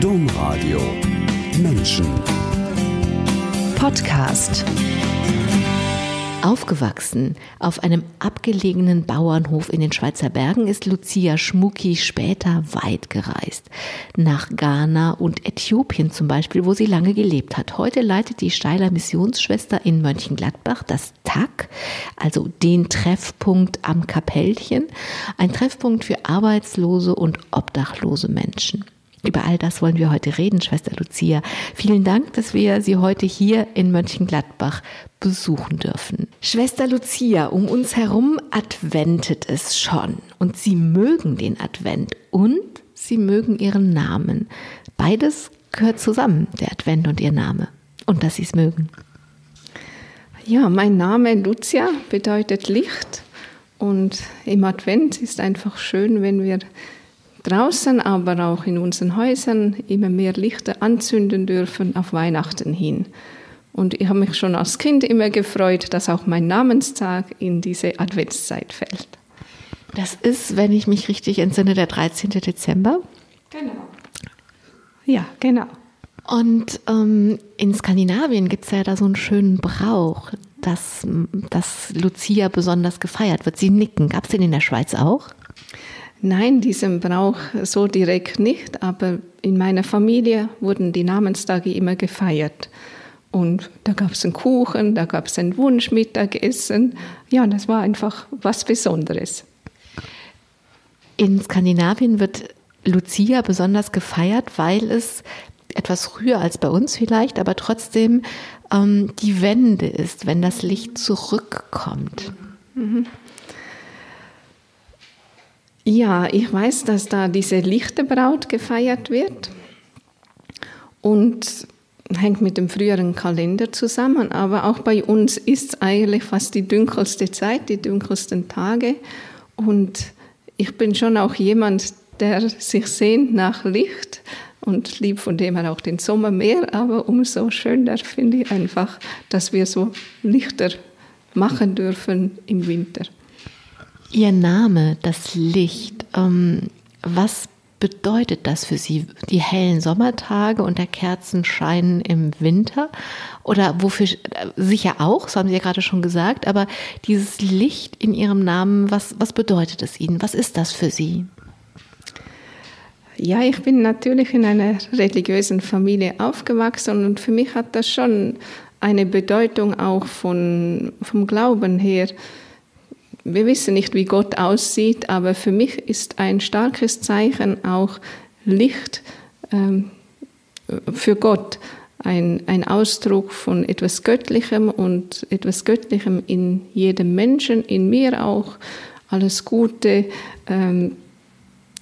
Domradio Menschen Podcast Aufgewachsen auf einem abgelegenen Bauernhof in den Schweizer Bergen ist Lucia Schmucki später weit gereist. Nach Ghana und Äthiopien zum Beispiel, wo sie lange gelebt hat. Heute leitet die Steiler Missionsschwester in Mönchengladbach das TAC, also den Treffpunkt am Kapellchen. Ein Treffpunkt für arbeitslose und obdachlose Menschen. Über all das wollen wir heute reden, Schwester Lucia. Vielen Dank, dass wir Sie heute hier in Mönchengladbach besuchen dürfen. Schwester Lucia, um uns herum adventet es schon. Und Sie mögen den Advent und Sie mögen Ihren Namen. Beides gehört zusammen, der Advent und Ihr Name. Und dass Sie es mögen. Ja, mein Name Lucia bedeutet Licht. Und im Advent ist einfach schön, wenn wir draußen, aber auch in unseren Häusern immer mehr Lichter anzünden dürfen auf Weihnachten hin. Und ich habe mich schon als Kind immer gefreut, dass auch mein Namenstag in diese Adventszeit fällt. Das ist, wenn ich mich richtig entsinne, der 13. Dezember. Genau. Ja, genau. Und ähm, in Skandinavien gibt es ja da so einen schönen Brauch, dass, dass Lucia besonders gefeiert wird. Sie nicken. Gab es den in der Schweiz auch? Nein, diesen Brauch so direkt nicht, aber in meiner Familie wurden die Namenstage immer gefeiert. Und da gab es einen Kuchen, da gab es ein Wunschmittagessen. Ja, das war einfach was Besonderes. In Skandinavien wird Lucia besonders gefeiert, weil es etwas früher als bei uns vielleicht, aber trotzdem ähm, die Wende ist, wenn das Licht zurückkommt. Mhm. Ja, ich weiß, dass da diese Lichterbraut gefeiert wird und hängt mit dem früheren Kalender zusammen. Aber auch bei uns ist es eigentlich fast die dunkelste Zeit, die dunkelsten Tage. Und ich bin schon auch jemand, der sich sehnt nach Licht und liebt von dem her auch den Sommer mehr. Aber umso schöner finde ich einfach, dass wir so Lichter machen dürfen im Winter. Ihr Name, das Licht, ähm, was bedeutet das für Sie? Die hellen Sommertage und der Kerzenschein im Winter? Oder wofür, sicher auch, das haben Sie ja gerade schon gesagt, aber dieses Licht in Ihrem Namen, was, was bedeutet es Ihnen? Was ist das für Sie? Ja, ich bin natürlich in einer religiösen Familie aufgewachsen und für mich hat das schon eine Bedeutung auch von, vom Glauben her wir wissen nicht, wie Gott aussieht, aber für mich ist ein starkes Zeichen auch Licht ähm, für Gott. Ein, ein Ausdruck von etwas Göttlichem und etwas Göttlichem in jedem Menschen, in mir auch. Alles Gute. Ähm,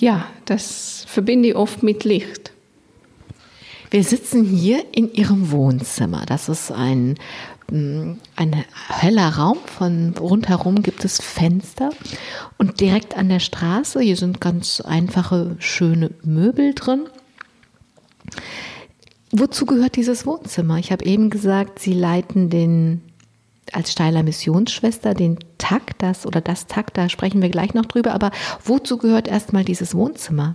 ja, das verbinde ich oft mit Licht. Wir sitzen hier in Ihrem Wohnzimmer. Das ist ein ein heller Raum. Von rundherum gibt es Fenster und direkt an der Straße, hier sind ganz einfache, schöne Möbel drin. Wozu gehört dieses Wohnzimmer? Ich habe eben gesagt, Sie leiten den als Steiler Missionsschwester den Takt, das oder das Takt, da sprechen wir gleich noch drüber, aber wozu gehört erstmal dieses Wohnzimmer?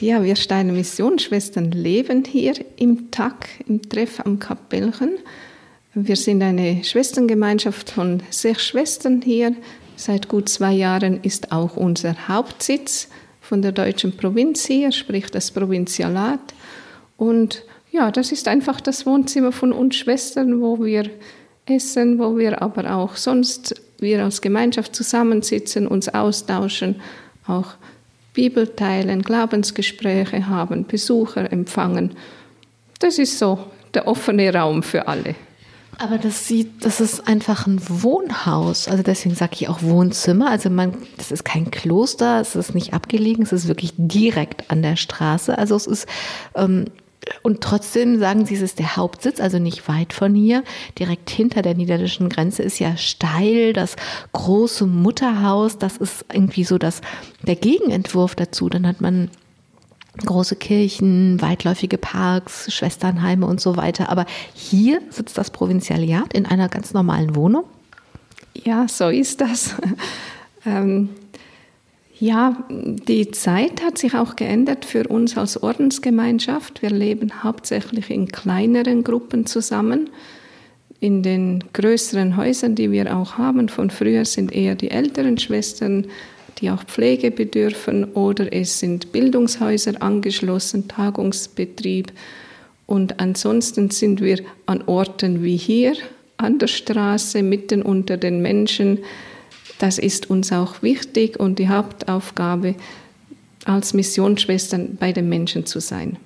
Ja, wir Steiler Missionsschwestern leben hier im Tag, im Treff am Kapellchen. Wir sind eine Schwesterngemeinschaft von sechs Schwestern hier. Seit gut zwei Jahren ist auch unser Hauptsitz von der deutschen Provinz hier, sprich das Provinzialat. Und ja, das ist einfach das Wohnzimmer von uns Schwestern, wo wir essen, wo wir aber auch sonst wir als Gemeinschaft zusammensitzen, uns austauschen, auch Bibel teilen, Glaubensgespräche haben, Besucher empfangen. Das ist so der offene Raum für alle. Aber das sieht, das ist einfach ein Wohnhaus. Also deswegen sage ich auch Wohnzimmer. Also man, das ist kein Kloster, es ist nicht abgelegen, es ist wirklich direkt an der Straße. Also es ist ähm, und trotzdem sagen sie, es ist der Hauptsitz, also nicht weit von hier. Direkt hinter der niederländischen Grenze ist ja steil das große Mutterhaus. Das ist irgendwie so das, der Gegenentwurf dazu. Dann hat man große Kirchen, weitläufige Parks, Schwesternheime und so weiter. Aber hier sitzt das Provinzialiat in einer ganz normalen Wohnung. Ja, so ist das. ähm, Ja, die Zeit hat sich auch geändert für uns als Ordensgemeinschaft. Wir leben hauptsächlich in kleineren Gruppen zusammen. In den größeren Häusern, die wir auch haben, von früher sind eher die älteren Schwestern, die auch Pflege bedürfen, oder es sind Bildungshäuser angeschlossen, Tagungsbetrieb. Und ansonsten sind wir an Orten wie hier, an der Straße, mitten unter den Menschen, das ist uns auch wichtig und die Hauptaufgabe als Missionsschwestern bei den Menschen zu sein.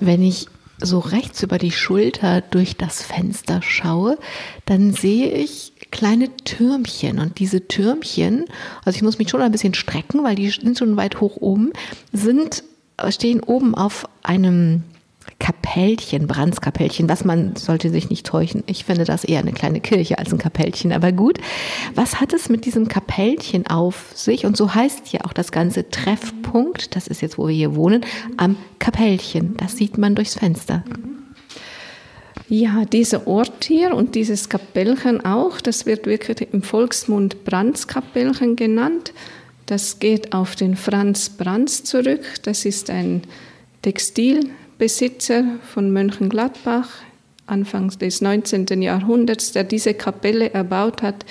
Wenn ich so rechts über die Schulter durch das Fenster schaue, dann sehe ich kleine Türmchen. Und diese Türmchen, also ich muss mich schon ein bisschen strecken, weil die sind schon weit hoch oben, sind, stehen oben auf einem Kapellchen, Brandskapellchen, was man sollte sich nicht täuschen. Ich finde das eher eine kleine Kirche als ein Kapellchen, aber gut. Was hat es mit diesem Kapellchen auf sich? Und so heißt ja auch das ganze Treffpunkt, das ist jetzt, wo wir hier wohnen, am Kapellchen. Das sieht man durchs Fenster. Ja, dieser Ort hier und dieses Kapellchen auch, das wird wirklich im Volksmund Brandskapellchen genannt. Das geht auf den Franz Brands zurück. Das ist ein Textil Besitzer von Mönchengladbach Anfang des 19. Jahrhunderts, der diese Kapelle erbaut hat,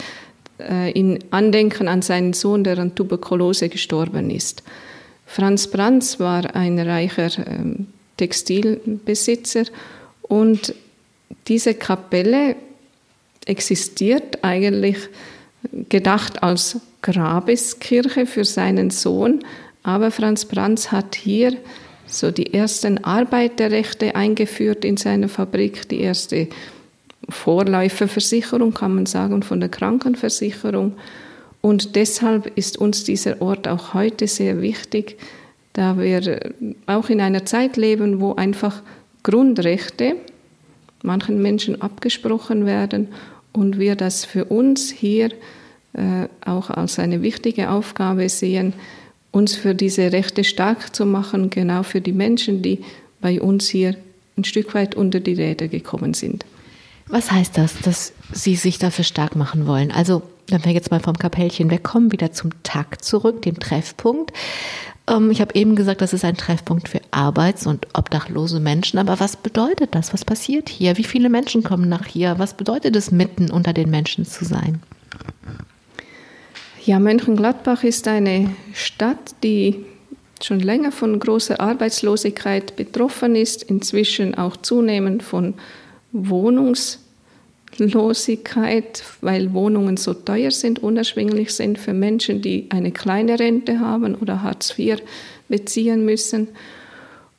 äh, in Andenken an seinen Sohn, der an Tuberkulose gestorben ist. Franz Brands war ein reicher ähm, Textilbesitzer und diese Kapelle existiert eigentlich gedacht als Grabeskirche für seinen Sohn, aber Franz Brands hat hier so die ersten Arbeiterrechte eingeführt in seiner Fabrik, die erste Vorläuferversicherung, kann man sagen, von der Krankenversicherung. Und deshalb ist uns dieser Ort auch heute sehr wichtig, da wir auch in einer Zeit leben, wo einfach Grundrechte manchen Menschen abgesprochen werden und wir das für uns hier äh, auch als eine wichtige Aufgabe sehen, uns für diese Rechte stark zu machen, genau für die Menschen, die bei uns hier ein Stück weit unter die Räder gekommen sind. Was heißt das, dass Sie sich dafür stark machen wollen? Also, wenn wir jetzt mal vom Kapellchen wegkommen, wieder zum Takt zurück, dem Treffpunkt. Ähm, ich habe eben gesagt, das ist ein Treffpunkt für arbeits- und obdachlose Menschen. Aber was bedeutet das? Was passiert hier? Wie viele Menschen kommen nach hier? Was bedeutet es, mitten unter den Menschen zu sein? Ja, Mönchengladbach ist eine Stadt, die schon länger von großer Arbeitslosigkeit betroffen ist, inzwischen auch zunehmend von Wohnungslosigkeit, weil Wohnungen so teuer sind, unerschwinglich sind für Menschen, die eine kleine Rente haben oder Hartz IV beziehen müssen.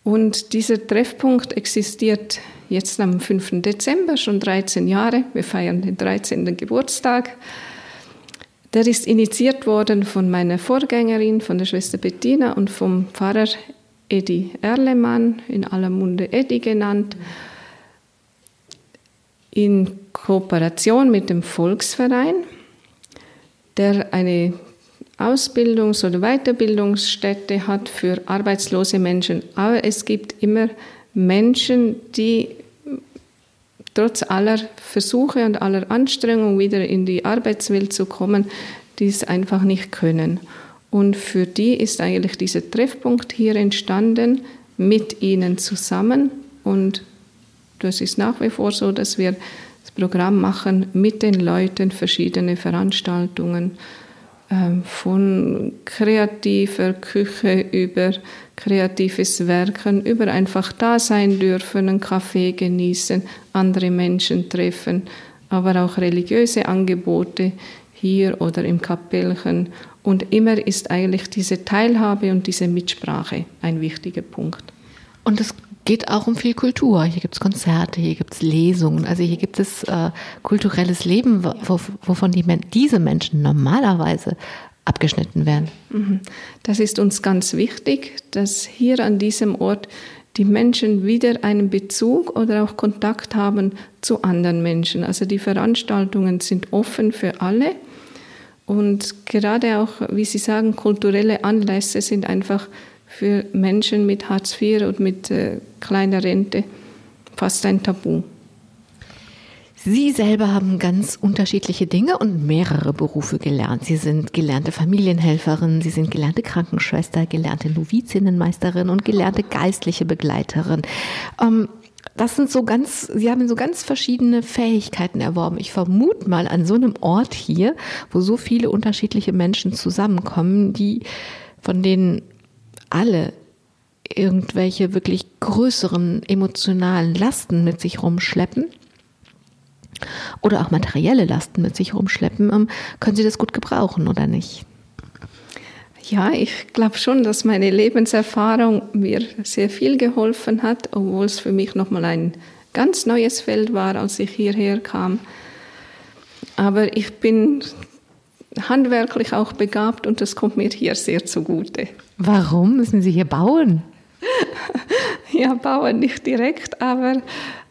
Und dieser Treffpunkt existiert jetzt am 5. Dezember, schon 13 Jahre. Wir feiern den 13. Geburtstag. Der ist initiiert worden von meiner Vorgängerin, von der Schwester Bettina und vom Pfarrer Edi Erlemann, in aller Munde Edi genannt, in Kooperation mit dem Volksverein, der eine Ausbildungs- oder Weiterbildungsstätte hat für arbeitslose Menschen. Aber es gibt immer Menschen, die trotz aller Versuche und aller Anstrengungen wieder in die Arbeitswelt zu kommen, die es einfach nicht können. Und für die ist eigentlich dieser Treffpunkt hier entstanden, mit ihnen zusammen. Und das ist nach wie vor so, dass wir das Programm machen mit den Leuten, verschiedene Veranstaltungen ähm, von kreativer Küche über kreatives Werken, über einfach da sein dürfen, einen Kaffee genießen, andere Menschen treffen, aber auch religiöse Angebote hier oder im Kapellchen. Und immer ist eigentlich diese Teilhabe und diese Mitsprache ein wichtiger Punkt. Und es geht auch um viel Kultur. Hier gibt es Konzerte, hier gibt es Lesungen, also hier gibt es äh, kulturelles Leben, wovon die, diese Menschen normalerweise abgeschnitten werden. Mhm. Das ist uns ganz wichtig, dass hier an diesem Ort die Menschen wieder einen Bezug oder auch Kontakt haben zu anderen Menschen. Also die Veranstaltungen sind offen für alle und gerade auch, wie Sie sagen, kulturelle Anlässe sind einfach für Menschen mit Hartz IV und mit äh, kleiner Rente fast ein Tabu. Sie selber haben ganz unterschiedliche Dinge und mehrere Berufe gelernt. Sie sind gelernte Familienhelferin, Sie sind gelernte Krankenschwester, gelernte Novizinnenmeisterin und gelernte geistliche Begleiterin. Ähm, das sind so ganz, Sie haben so ganz verschiedene Fähigkeiten erworben. Ich vermute mal an so einem Ort hier, wo so viele unterschiedliche Menschen zusammenkommen, die von denen alle irgendwelche wirklich größeren emotionalen Lasten mit sich rumschleppen oder auch materielle Lasten mit sich rumschleppen, ähm, können Sie das gut gebrauchen oder nicht? Ja, ich glaube schon, dass meine Lebenserfahrung mir sehr viel geholfen hat, obwohl es für mich nochmal ein ganz neues Feld war, als ich hierher kam. Aber ich bin handwerklich auch begabt und das kommt mir hier sehr zugute. Warum müssen Sie hier bauen? ja, bauen nicht direkt, aber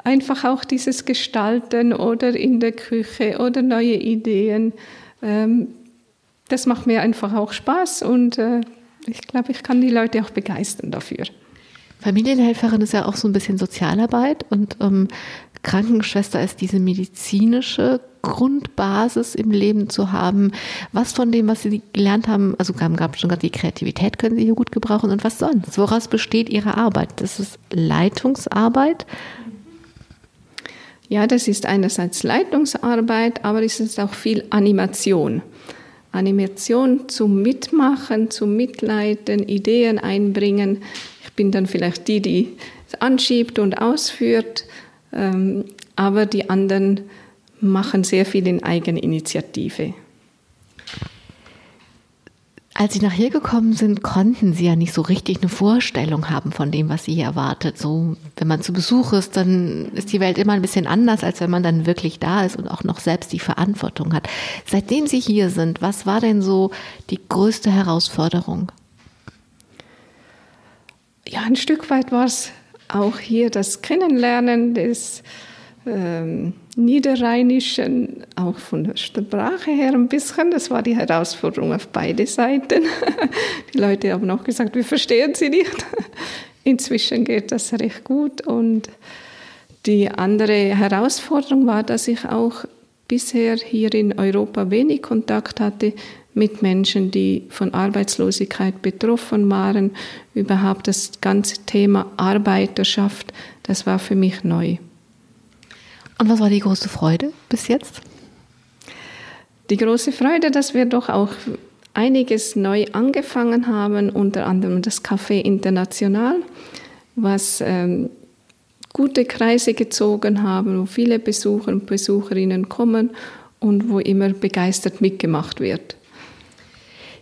einfach auch dieses Gestalten oder in der Küche oder neue Ideen. Ähm, das macht mir einfach auch Spaß und äh, ich glaube, ich kann die Leute auch begeistern dafür. Familienhelferin ist ja auch so ein bisschen Sozialarbeit und ähm, Krankenschwester ist diese medizinische Grundbasis im Leben zu haben. Was von dem, was Sie gelernt haben, also gab schon gerade die Kreativität, können Sie hier gut gebrauchen und was sonst? Woraus besteht Ihre Arbeit? Das ist Leitungsarbeit? Ja, das ist einerseits Leitungsarbeit, aber es ist auch viel Animation. Animation zum Mitmachen, zum Mitleiten, Ideen einbringen. Bin dann vielleicht die, die es anschiebt und ausführt, ähm, aber die anderen machen sehr viel in Eigeninitiative. Als Sie nach hier gekommen sind, konnten Sie ja nicht so richtig eine Vorstellung haben von dem, was Sie hier erwartet. So, wenn man zu Besuch ist, dann ist die Welt immer ein bisschen anders, als wenn man dann wirklich da ist und auch noch selbst die Verantwortung hat. Seitdem Sie hier sind, was war denn so die größte Herausforderung? Ja, ein Stück weit war es auch hier das Kennenlernen des ähm, Niederrheinischen, auch von der Sprache her ein bisschen. Das war die Herausforderung auf beide Seiten. Die Leute haben auch gesagt, wir verstehen sie nicht. Inzwischen geht das recht gut. Und die andere Herausforderung war, dass ich auch bisher hier in Europa wenig Kontakt hatte mit Menschen, die von Arbeitslosigkeit betroffen waren. Überhaupt das ganze Thema Arbeiterschaft, das war für mich neu. Und was war die große Freude bis jetzt? Die große Freude, dass wir doch auch einiges neu angefangen haben, unter anderem das Café International, was ähm, gute Kreise gezogen haben, wo viele Besucher und Besucherinnen kommen und wo immer begeistert mitgemacht wird.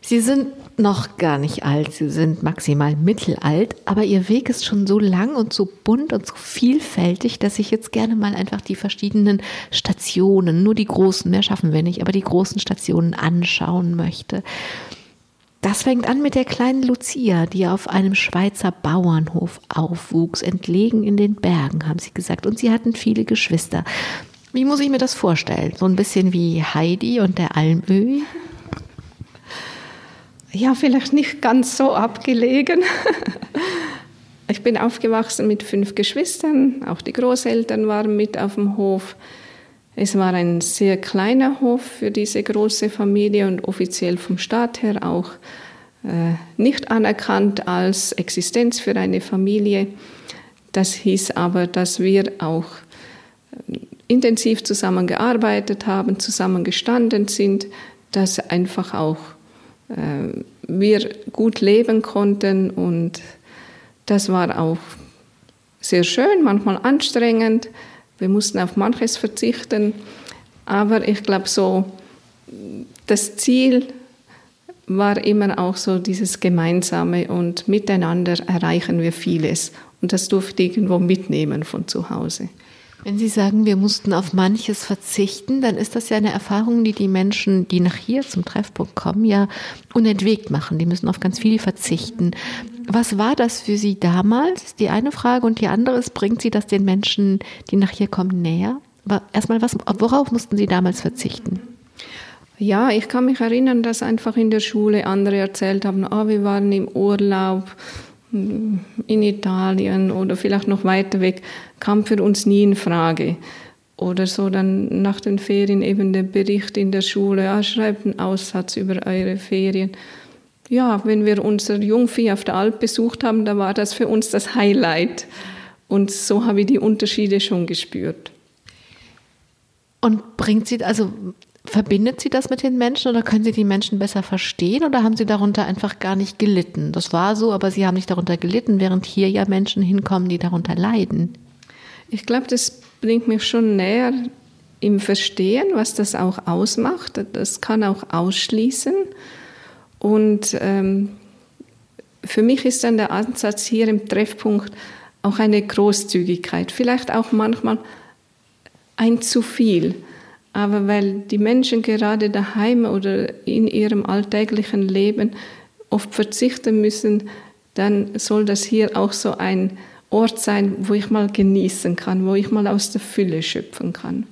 Sie sind noch gar nicht alt, Sie sind maximal mittelalt, aber Ihr Weg ist schon so lang und so bunt und so vielfältig, dass ich jetzt gerne mal einfach die verschiedenen Stationen, nur die großen, mehr schaffen wir nicht, aber die großen Stationen anschauen möchte. Das fängt an mit der kleinen Lucia, die auf einem Schweizer Bauernhof aufwuchs, entlegen in den Bergen, haben sie gesagt. Und sie hatten viele Geschwister. Wie muss ich mir das vorstellen? So ein bisschen wie Heidi und der Almöhi? Ja, vielleicht nicht ganz so abgelegen. Ich bin aufgewachsen mit fünf Geschwistern, auch die Großeltern waren mit auf dem Hof. Es war ein sehr kleiner Hof für diese große Familie und offiziell vom Staat her auch äh, nicht anerkannt als Existenz für eine Familie. Das hieß aber, dass wir auch äh, intensiv zusammengearbeitet haben, zusammengestanden sind, dass einfach auch wir gut leben konnten und das war auch sehr schön, manchmal anstrengend. Wir mussten auf manches verzichten, aber ich glaube so, das Ziel war immer auch so dieses Gemeinsame und miteinander erreichen wir vieles und das durfte ich irgendwo mitnehmen von zu Hause. Wenn Sie sagen, wir mussten auf manches verzichten, dann ist das ja eine Erfahrung, die die Menschen, die nach hier zum Treffpunkt kommen, ja unentwegt machen. Die müssen auf ganz viel verzichten. Was war das für Sie damals? Die eine Frage und die andere ist, bringt Sie das den Menschen, die nach hier kommen, näher? Aber erstmal, was, worauf mussten Sie damals verzichten? Ja, ich kann mich erinnern, dass einfach in der Schule andere erzählt haben, oh, wir waren im Urlaub in Italien oder vielleicht noch weiter weg, kam für uns nie in Frage. Oder so dann nach den Ferien eben der Bericht in der Schule, ja, schreibt einen Aussatz über eure Ferien. Ja, wenn wir unser Jungvieh auf der Alp besucht haben, da war das für uns das Highlight. Und so habe ich die Unterschiede schon gespürt. Und bringt sie, also verbindet sie das mit den Menschen oder können sie die Menschen besser verstehen oder haben sie darunter einfach gar nicht gelitten? Das war so, aber sie haben nicht darunter gelitten, während hier ja Menschen hinkommen, die darunter leiden. Ich glaube, das bringt mich schon näher im Verstehen, was das auch ausmacht. Das kann auch ausschließen. Und ähm, für mich ist dann der Ansatz hier im Treffpunkt auch eine Großzügigkeit, vielleicht auch manchmal ein zu viel. Aber weil die Menschen gerade daheim oder in ihrem alltäglichen Leben oft verzichten müssen, dann soll das hier auch so ein Ort sein, wo ich mal genießen kann, wo ich mal aus der Fülle schöpfen kann.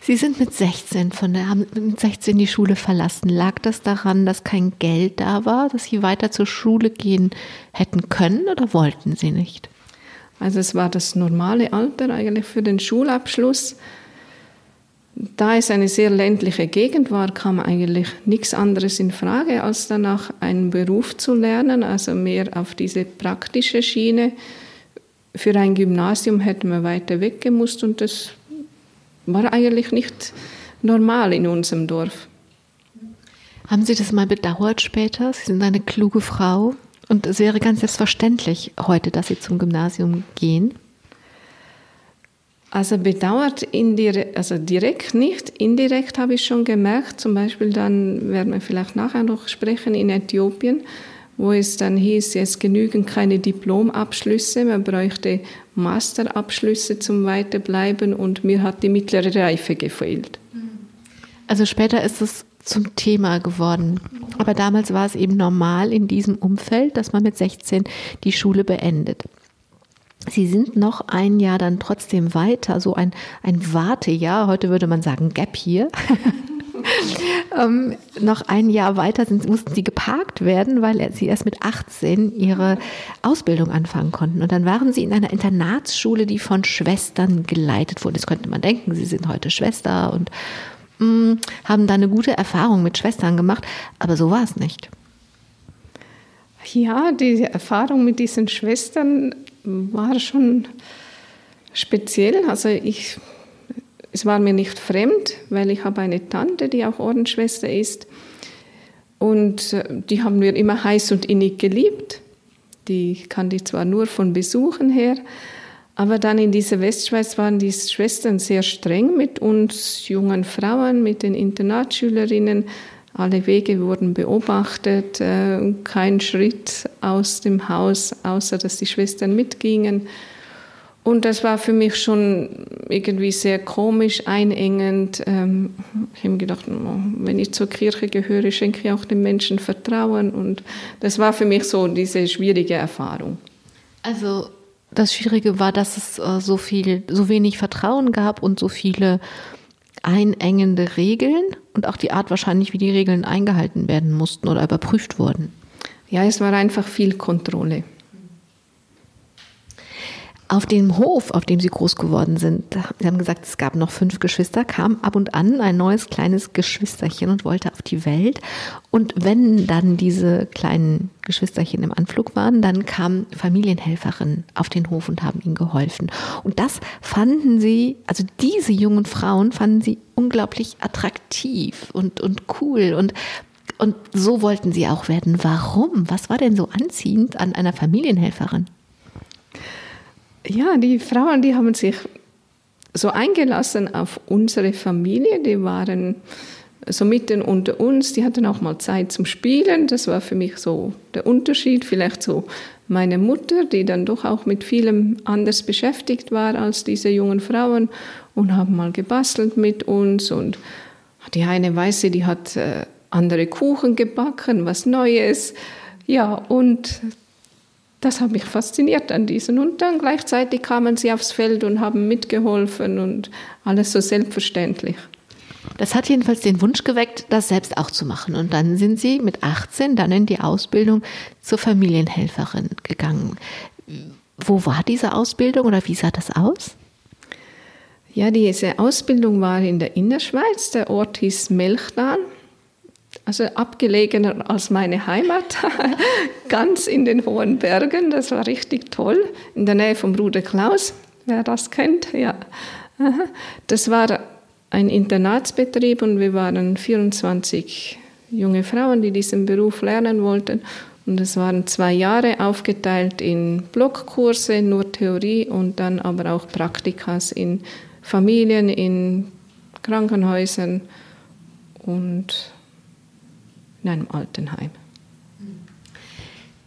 Sie sind mit 16 von der, haben mit 16 die Schule verlassen. Lag das daran, dass kein Geld da war, dass Sie weiter zur Schule gehen hätten können oder wollten Sie nicht? Also es war das normale Alter eigentlich für den Schulabschluss. Da es eine sehr ländliche Gegend war, kam eigentlich nichts anderes in Frage, als danach einen Beruf zu lernen, also mehr auf diese praktische Schiene. Für ein Gymnasium hätten wir weiter weggemusst und das war eigentlich nicht normal in unserem Dorf. Haben Sie das mal bedauert später? Sie sind eine kluge Frau und es wäre ganz selbstverständlich heute, dass Sie zum Gymnasium gehen. Also bedauert indirekt, also direkt nicht, indirekt habe ich schon gemerkt, zum Beispiel dann werden wir vielleicht nachher noch sprechen in Äthiopien, wo es dann hieß, es genügen keine Diplomabschlüsse, man bräuchte Masterabschlüsse zum Weiterbleiben und mir hat die mittlere Reife gefehlt. Also später ist es zum Thema geworden. Aber damals war es eben normal in diesem Umfeld, dass man mit 16 die Schule beendet. Sie sind noch ein Jahr dann trotzdem weiter, so ein, ein Wartejahr, heute würde man sagen Gap hier. ähm, noch ein Jahr weiter sind, mussten sie geparkt werden, weil sie erst mit 18 ihre Ausbildung anfangen konnten. Und dann waren sie in einer Internatsschule, die von Schwestern geleitet wurde. Das könnte man denken, sie sind heute Schwester und mh, mm, haben da eine gute Erfahrung mit Schwestern gemacht, aber so war es nicht. Ja, die Erfahrung mit diesen Schwestern war schon speziell. Also ich, es war mir nicht fremd, weil ich habe eine Tante, die auch Ordensschwester ist. Und äh, die haben wir immer heiß und innig geliebt. Die kannte ich zwar nur von Besuchen her, aber dann in dieser Westschweiz waren die Schwestern sehr streng mit uns jungen Frauen, mit den Internatsschülerinnen. Alle Wege wurden beobachtet, äh, kein Schritt aus dem Haus, außer dass die Schwestern mitgingen. Und das war für mich schon irgendwie sehr komisch, einengend. Ähm, ich habe mir gedacht, wenn ich zur Kirche gehöre, schenke ich auch den Menschen Vertrauen. Und das war für mich so diese schwierige Erfahrung. Also das Schwierige war, dass es äh, so viel, so wenig Vertrauen gab und so viele einengende Regeln und auch die Art wahrscheinlich, wie die Regeln eingehalten werden mussten oder überprüft wurden. Ja, es war einfach viel Kontrolle. Auf dem Hof, auf dem Sie groß geworden sind, Sie haben gesagt, es gab noch fünf Geschwister, kam ab und an ein neues kleines Geschwisterchen und wollte auf die Welt. Und wenn dann diese kleinen Geschwisterchen im Anflug waren, dann kamen Familienhelferinnen auf den Hof und haben ihnen geholfen. Und das fanden Sie, also diese jungen Frauen fanden Sie unglaublich attraktiv und, und cool und und so wollten sie auch werden. Warum? Was war denn so anziehend an einer Familienhelferin? Ja, die Frauen, die haben sich so eingelassen auf unsere Familie. Die waren so mitten unter uns. Die hatten auch mal Zeit zum Spielen. Das war für mich so der Unterschied. Vielleicht so meine Mutter, die dann doch auch mit vielem anders beschäftigt war als diese jungen Frauen und haben mal gebastelt mit uns. Und die eine Weiße, die hat äh, andere Kuchen gebacken, was Neues. Ja, und das hat mich fasziniert an diesen. Und dann gleichzeitig kamen sie aufs Feld und haben mitgeholfen und alles so selbstverständlich. Das hat jedenfalls den Wunsch geweckt, das selbst auch zu machen. Und dann sind Sie mit 18 dann in die Ausbildung zur Familienhelferin gegangen. Wo war diese Ausbildung oder wie sah das aus? Ja, diese Ausbildung war in der Innerschweiz. Der Ort hieß Melchdan, also abgelegener als meine Heimat, ganz in den hohen Bergen. Das war richtig toll, in der Nähe vom Bruder Klaus, wer das kennt. Ja, das war ein Internatsbetrieb und wir waren 24 junge Frauen, die diesen Beruf lernen wollten. Und es waren zwei Jahre aufgeteilt in Blockkurse, nur Theorie und dann aber auch Praktikas in Familien, in Krankenhäusern und in einem Altenheim.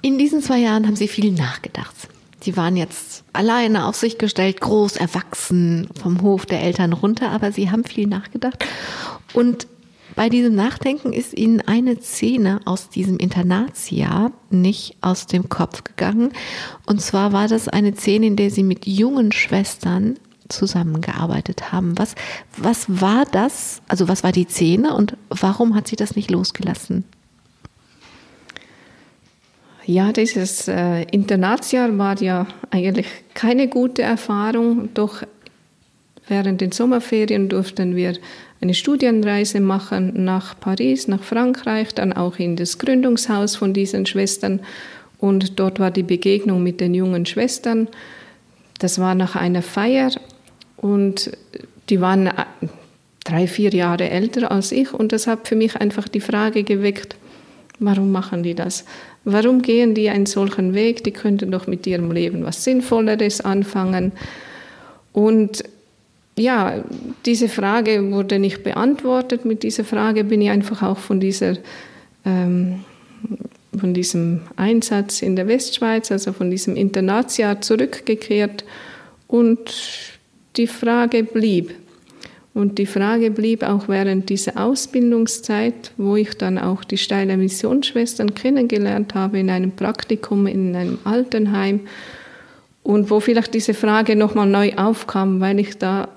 In diesen zwei Jahren haben Sie viel nachgedacht. Sie waren jetzt alleine auf sich gestellt, groß, erwachsen, vom Hof der Eltern runter, aber Sie haben viel nachgedacht. Und bei diesem Nachdenken ist Ihnen eine Szene aus diesem Internatsjahr nicht aus dem Kopf gegangen. Und zwar war das eine Szene, in der Sie mit jungen Schwestern zusammengearbeitet haben. Was, was war das? Also was war die Szene und warum hat sie das nicht losgelassen? Ja, dieses äh, Internatsjahr war ja eigentlich keine gute Erfahrung, doch während den Sommerferien durften wir eine Studienreise machen nach Paris, nach Frankreich, dann auch in das Gründungshaus von diesen Schwestern und dort war die Begegnung mit den jungen Schwestern. Das war nach einer Feier und die waren äh, drei, vier Jahre älter als ich und das hat für mich einfach die Frage geweckt, warum machen die das? Warum gehen die einen solchen Weg? Die könnten doch mit ihrem Leben was Sinnvolleres anfangen. Und ja, diese Frage wurde nicht beantwortet. Mit dieser Frage bin ich einfach auch von dieser ähm, von diesem Einsatz in der Westschweiz, also von diesem Internatsjahr zurückgekehrt und die Frage blieb. Und die Frage blieb auch während dieser Ausbildungszeit, wo ich dann auch die Steiler Missionsschwestern kennengelernt habe in einem Praktikum in einem Altenheim und wo vielleicht diese Frage nochmal neu aufkam, weil ich da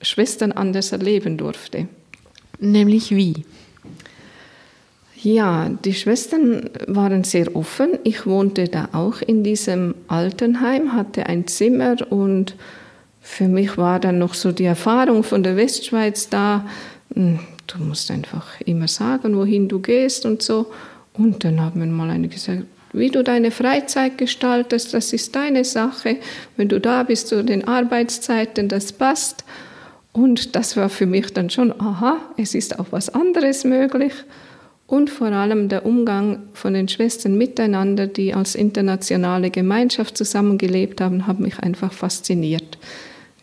Schwestern anders erleben durfte. Nämlich wie? Ja, die Schwestern waren sehr offen. Ich wohnte da auch in diesem Altenheim, hatte ein Zimmer und für mich war dann noch so die Erfahrung von der Westschweiz da. Hm, du musst einfach immer sagen, wohin du gehst und so. Und dann haben mir mal eine gesagt, wie du deine Freizeit gestaltest, das ist deine Sache. Wenn du da bist zu den Arbeitszeiten, das passt. Und das war für mich dann schon, aha, es ist auch was anderes möglich. Und vor allem der Umgang von den Schwestern miteinander, die als internationale Gemeinschaft zusammengelebt haben, hat mich einfach fasziniert.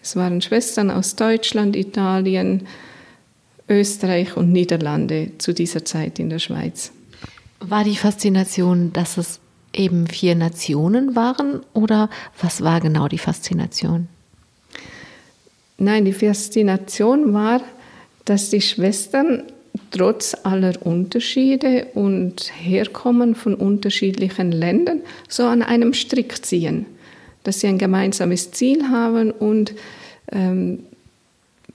Es waren Schwestern aus Deutschland, Italien, Österreich und Niederlande zu dieser Zeit in der Schweiz. War die Faszination, dass es eben vier Nationen waren oder was war genau die Faszination? Nein, die Faszination war, dass die Schwestern trotz aller Unterschiede und Herkommen von unterschiedlichen Ländern so an einem Strick ziehen dass sie ein gemeinsames Ziel haben und ähm,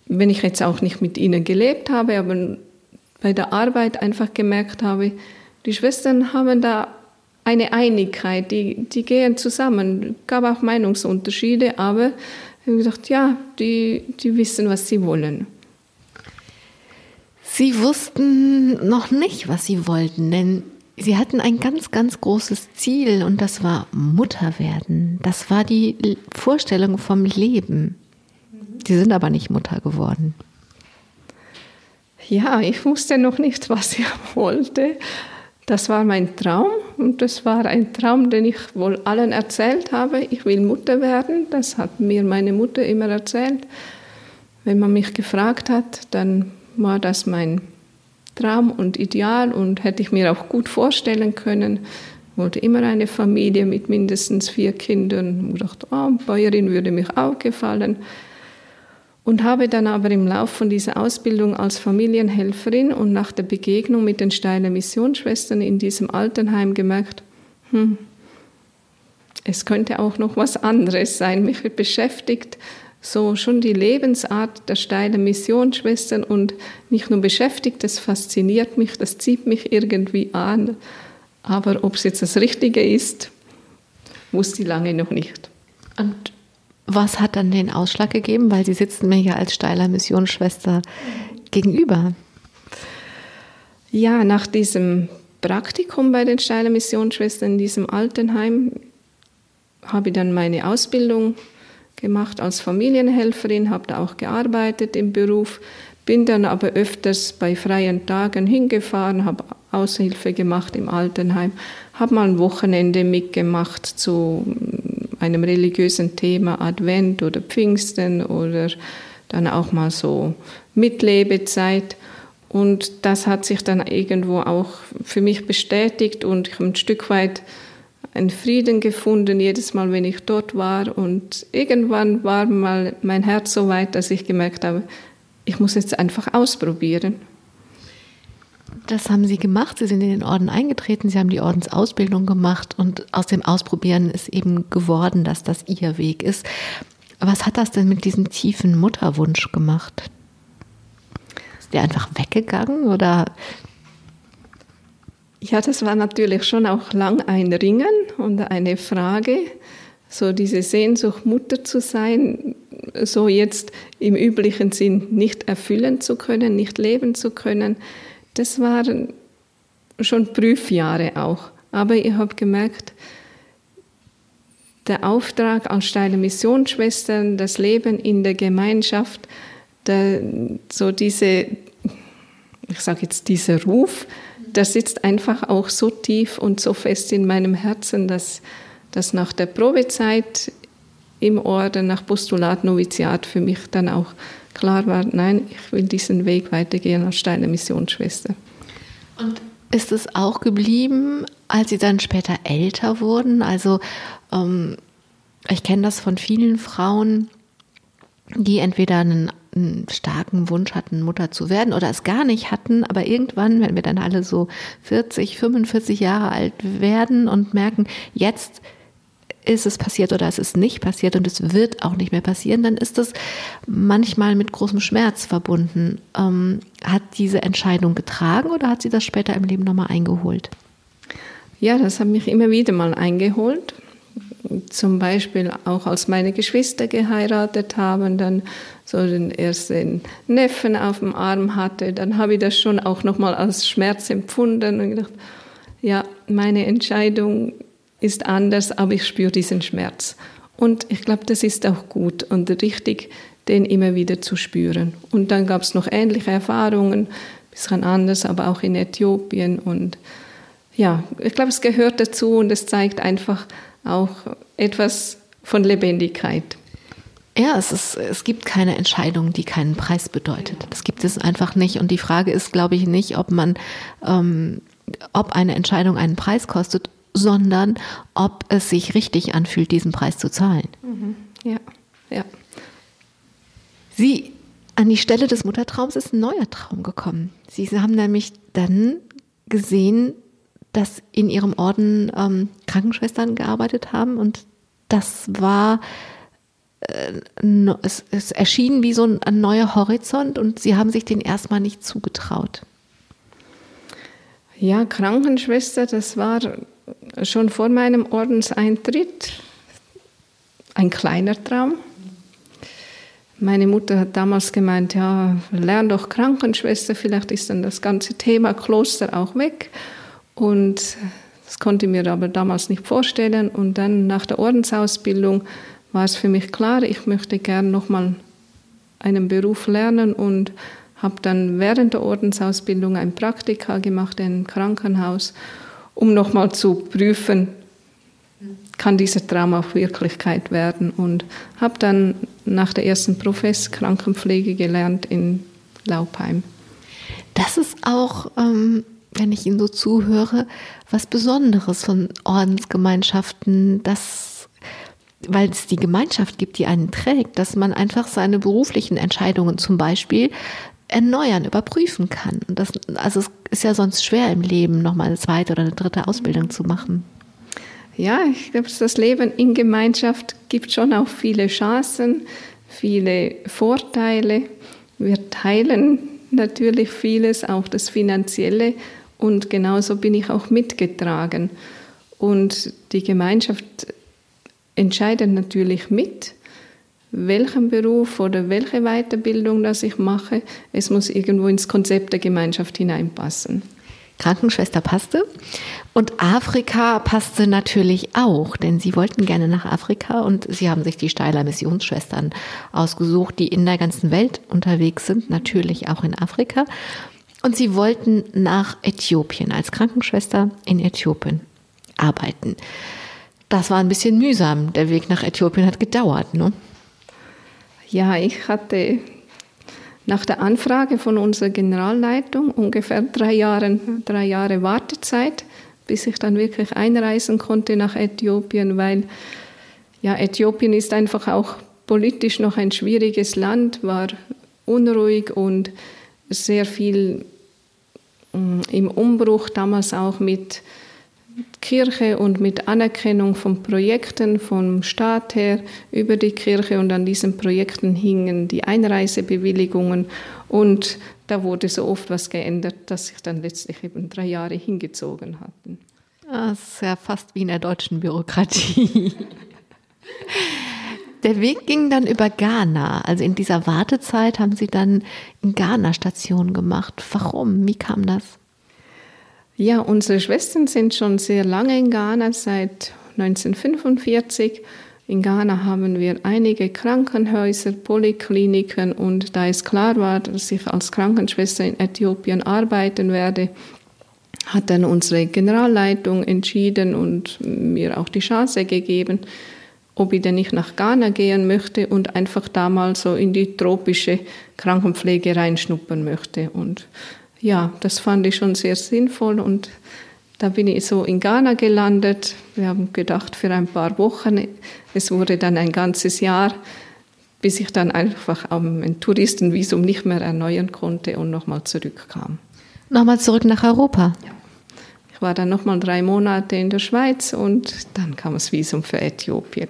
wenn ich jetzt auch nicht mit ihnen gelebt habe, aber bei der Arbeit einfach gemerkt habe, die Schwestern haben da eine Einigkeit, die, die gehen zusammen. Es gab auch Meinungsunterschiede, aber ich habe gedacht, ja, die, die wissen, was sie wollen. Sie wussten noch nicht, was sie wollten, denn Sie hatten ein ganz, ganz großes Ziel und das war Mutter werden. Das war die Vorstellung vom Leben. Sie sind aber nicht Mutter geworden. Ja, ich wusste noch nicht, was ich wollte. Das war mein Traum und das war ein Traum, den ich wohl allen erzählt habe. Ich will Mutter werden. Das hat mir meine Mutter immer erzählt. Wenn man mich gefragt hat, dann war das mein Traum und Ideal und hätte ich mir auch gut vorstellen können. Wollte immer eine Familie mit mindestens vier Kindern. Ich dachte, oh, Bäuerin würde mir auch gefallen. Und habe dann aber im Laufe von dieser Ausbildung als Familienhelferin und nach der Begegnung mit den Steiner Missionsschwestern in diesem Altenheim gemerkt, hm, es könnte auch noch was anderes sein. Mich beschäftigt so schon die Lebensart der Steiner Missionsschwestern und nicht nur beschäftigt, das fasziniert mich, das zieht mich irgendwie an. Aber ob es jetzt das Richtige ist, wusste ich lange noch nicht. Und Was hat dann den Ausschlag gegeben? Weil Sie sitzen mir ja als Steiler Missionsschwester gegenüber. Ja, nach diesem Praktikum bei den Steiler Missionsschwestern in diesem Altenheim habe ich dann meine Ausbildung gemacht als Familienhelferin, habe da auch gearbeitet im Beruf, bin dann aber öfters bei freien Tagen hingefahren, habe Aushilfe gemacht im Altenheim, habe mal ein Wochenende mitgemacht zu einem religiösen Thema, Advent oder Pfingsten oder dann auch mal so Mitlebezeit. Und das hat sich dann irgendwo auch für mich bestätigt und ich ein Stück weit einen Frieden gefunden, jedes Mal, wenn ich dort war. Und irgendwann war mal mein Herz so weit, dass ich gemerkt habe, ich muss jetzt einfach ausprobieren. Das haben Sie gemacht. Sie sind in den Orden eingetreten. Sie haben die Ordensausbildung gemacht und aus dem Ausprobieren ist eben geworden, dass das Ihr Weg ist. Was hat das denn mit diesem tiefen Mutterwunsch gemacht? Ist der einfach weggegangen oder? Ja, das war natürlich schon auch lang ein Ringen und eine Frage, so diese Sehnsucht, Mutter zu sein, so jetzt im üblichen Sinn nicht erfüllen zu können, nicht leben zu können. Das waren schon Prüfjahre auch. Aber ich habe gemerkt, der Auftrag als Steine Missionsschwestern, das Leben in der Gemeinschaft, der, so diese, ich sage jetzt dieser Ruf, der sitzt einfach auch so tief und so fest in meinem Herzen, dass, dass nach der Probezeit im Orden, nach Postulat Noviziat für mich dann auch klar war, nein, ich will diesen Weg weitergehen als Steiner Missionsschwester. Und ist es auch geblieben, als Sie dann später älter wurden? Also ähm, ich kenne das von vielen Frauen, die entweder einen, einen, starken Wunsch hatten, Mutter zu werden oder es gar nicht hatten, aber irgendwann, wenn wir dann alle so 40, 45 Jahre alt werden und merken, jetzt ist es passiert oder es ist nicht passiert und es wird auch nicht mehr passieren, dann ist das manchmal mit großem Schmerz verbunden. Ähm, hat diese Entscheidung getragen oder hat sie das später im Leben nochmal eingeholt? Ja, das hat mich immer wieder mal eingeholt. Zum Beispiel auch als meine Geschwister geheiratet haben, dann so den ersten Neffen auf dem Arm hatte, dann habe ich das schon auch nochmal als Schmerz empfunden und gedacht, ja, meine Entscheidung ist anders, aber ich spüre diesen Schmerz. Und ich glaube, das ist auch gut und richtig, den immer wieder zu spüren. Und dann gab es noch ähnliche Erfahrungen, ein bisschen anders, aber auch in Äthiopien. Und ja, ich glaube, es gehört dazu und es zeigt einfach auch etwas von Lebendigkeit. Ja, es, ist, es gibt keine Entscheidung, die keinen Preis bedeutet. Das gibt es einfach nicht. Und die Frage ist, glaube ich, nicht, ob man, ähm, ob eine Entscheidung einen Preis kostet sondern ob es sich richtig anfühlt, diesen Preis zu zahlen. Mhm. Ja, ja. Sie, an die Stelle des Muttertraums ist ein neuer Traum gekommen. Sie haben nämlich dann gesehen, dass in ihrem Orden ähm, Krankenschwestern gearbeitet haben und das war, es, es erschien wie so ein, ein neuer Horizont und sie haben sich den erstmal nicht zugetraut. Ja, Krankenschwester, das war schon vor meinem Ordenseintritt ein kleiner Traum. Meine Mutter hat damals gemeint, ja, lern doch Krankenschwester, vielleicht ist dann das ganze Thema Kloster auch weg. Und das konnte ich mir aber damals nicht vorstellen. Und dann nach der Ordensausbildung war es für mich klar, ich möchte gern nochmal einen Beruf lernen und habe dann während der Ordensausbildung ein Praktika gemacht in einem Krankenhaus um nochmal zu prüfen, kann dieser Traum auch Wirklichkeit werden. Und habe dann nach der ersten Profess Krankenpflege gelernt in Laubheim. Das ist auch, ähm, wenn ich Ihnen so zuhöre, was Besonderes von Ordensgemeinschaften, dass, weil es die Gemeinschaft gibt, die einen trägt, dass man einfach seine beruflichen Entscheidungen zum Beispiel erneuern, überprüfen kann. Und das, also es ist ja sonst schwer im Leben, nochmal eine zweite oder eine dritte Ausbildung zu machen. Ja, ich glaube, das Leben in Gemeinschaft gibt schon auch viele Chancen, viele Vorteile. Wir teilen natürlich vieles, auch das Finanzielle. Und genauso bin ich auch mitgetragen. Und die Gemeinschaft entscheidet natürlich mit. welchen Beruf oder welche Weiterbildung das ich mache. Es muss irgendwo ins Konzept der Gemeinschaft hineinpassen. Krankenschwester passte. Und Afrika passte natürlich auch, denn sie wollten gerne nach Afrika und sie haben sich die Steiler Missionsschwestern ausgesucht, die in der ganzen Welt unterwegs sind, natürlich auch in Afrika. Und sie wollten nach Äthiopien als Krankenschwester in Äthiopien arbeiten. Das war ein bisschen mühsam. Der Weg nach Äthiopien hat gedauert, ne? Ja, ich hatte nach der Anfrage von unserer Generalleitung ungefähr drei Jahre, drei Jahre Wartezeit, bis ich dann wirklich einreisen konnte nach Äthiopien, weil ja, Äthiopien ist einfach auch politisch noch ein schwieriges Land, war unruhig und sehr viel mm, im Umbruch, damals auch mit Kirche und mit Anerkennung von Projekten vom Staat her über die Kirche und an diesen Projekten hingen die Einreisebewilligungen und da wurde so oft was geändert, dass sich dann letztlich eben drei Jahre hingezogen hatten. Das ist ja fast wie in der deutschen Bürokratie. Der Weg ging dann über Ghana. Also in dieser Wartezeit haben Sie dann in Ghana Stationen gemacht. Warum? Wie kam das? Ja, unsere Schwestern sind schon sehr lange in Ghana, seit 1945. In Ghana haben wir einige Krankenhäuser, Polikliniken und da es klar war, dass ich als Krankenschwester in Äthiopien arbeiten werde, hat dann unsere Generalleitung entschieden und mir auch die Chance gegeben, ob ich denn nicht nach Ghana gehen möchte und einfach da mal so in die tropische Krankenpflege reinschnuppern möchte. Und ja, das fand ich schon sehr sinnvoll und da bin ich so in Ghana gelandet. Wir haben gedacht für ein paar Wochen. Es wurde dann ein ganzes Jahr, bis ich dann einfach ein Touristenvisum nicht mehr erneuern konnte und nochmal zurückkam. Nochmal zurück nach Europa? Ja. Ich war dann nochmal drei Monate in der Schweiz und dann kam das Visum für Äthiopien.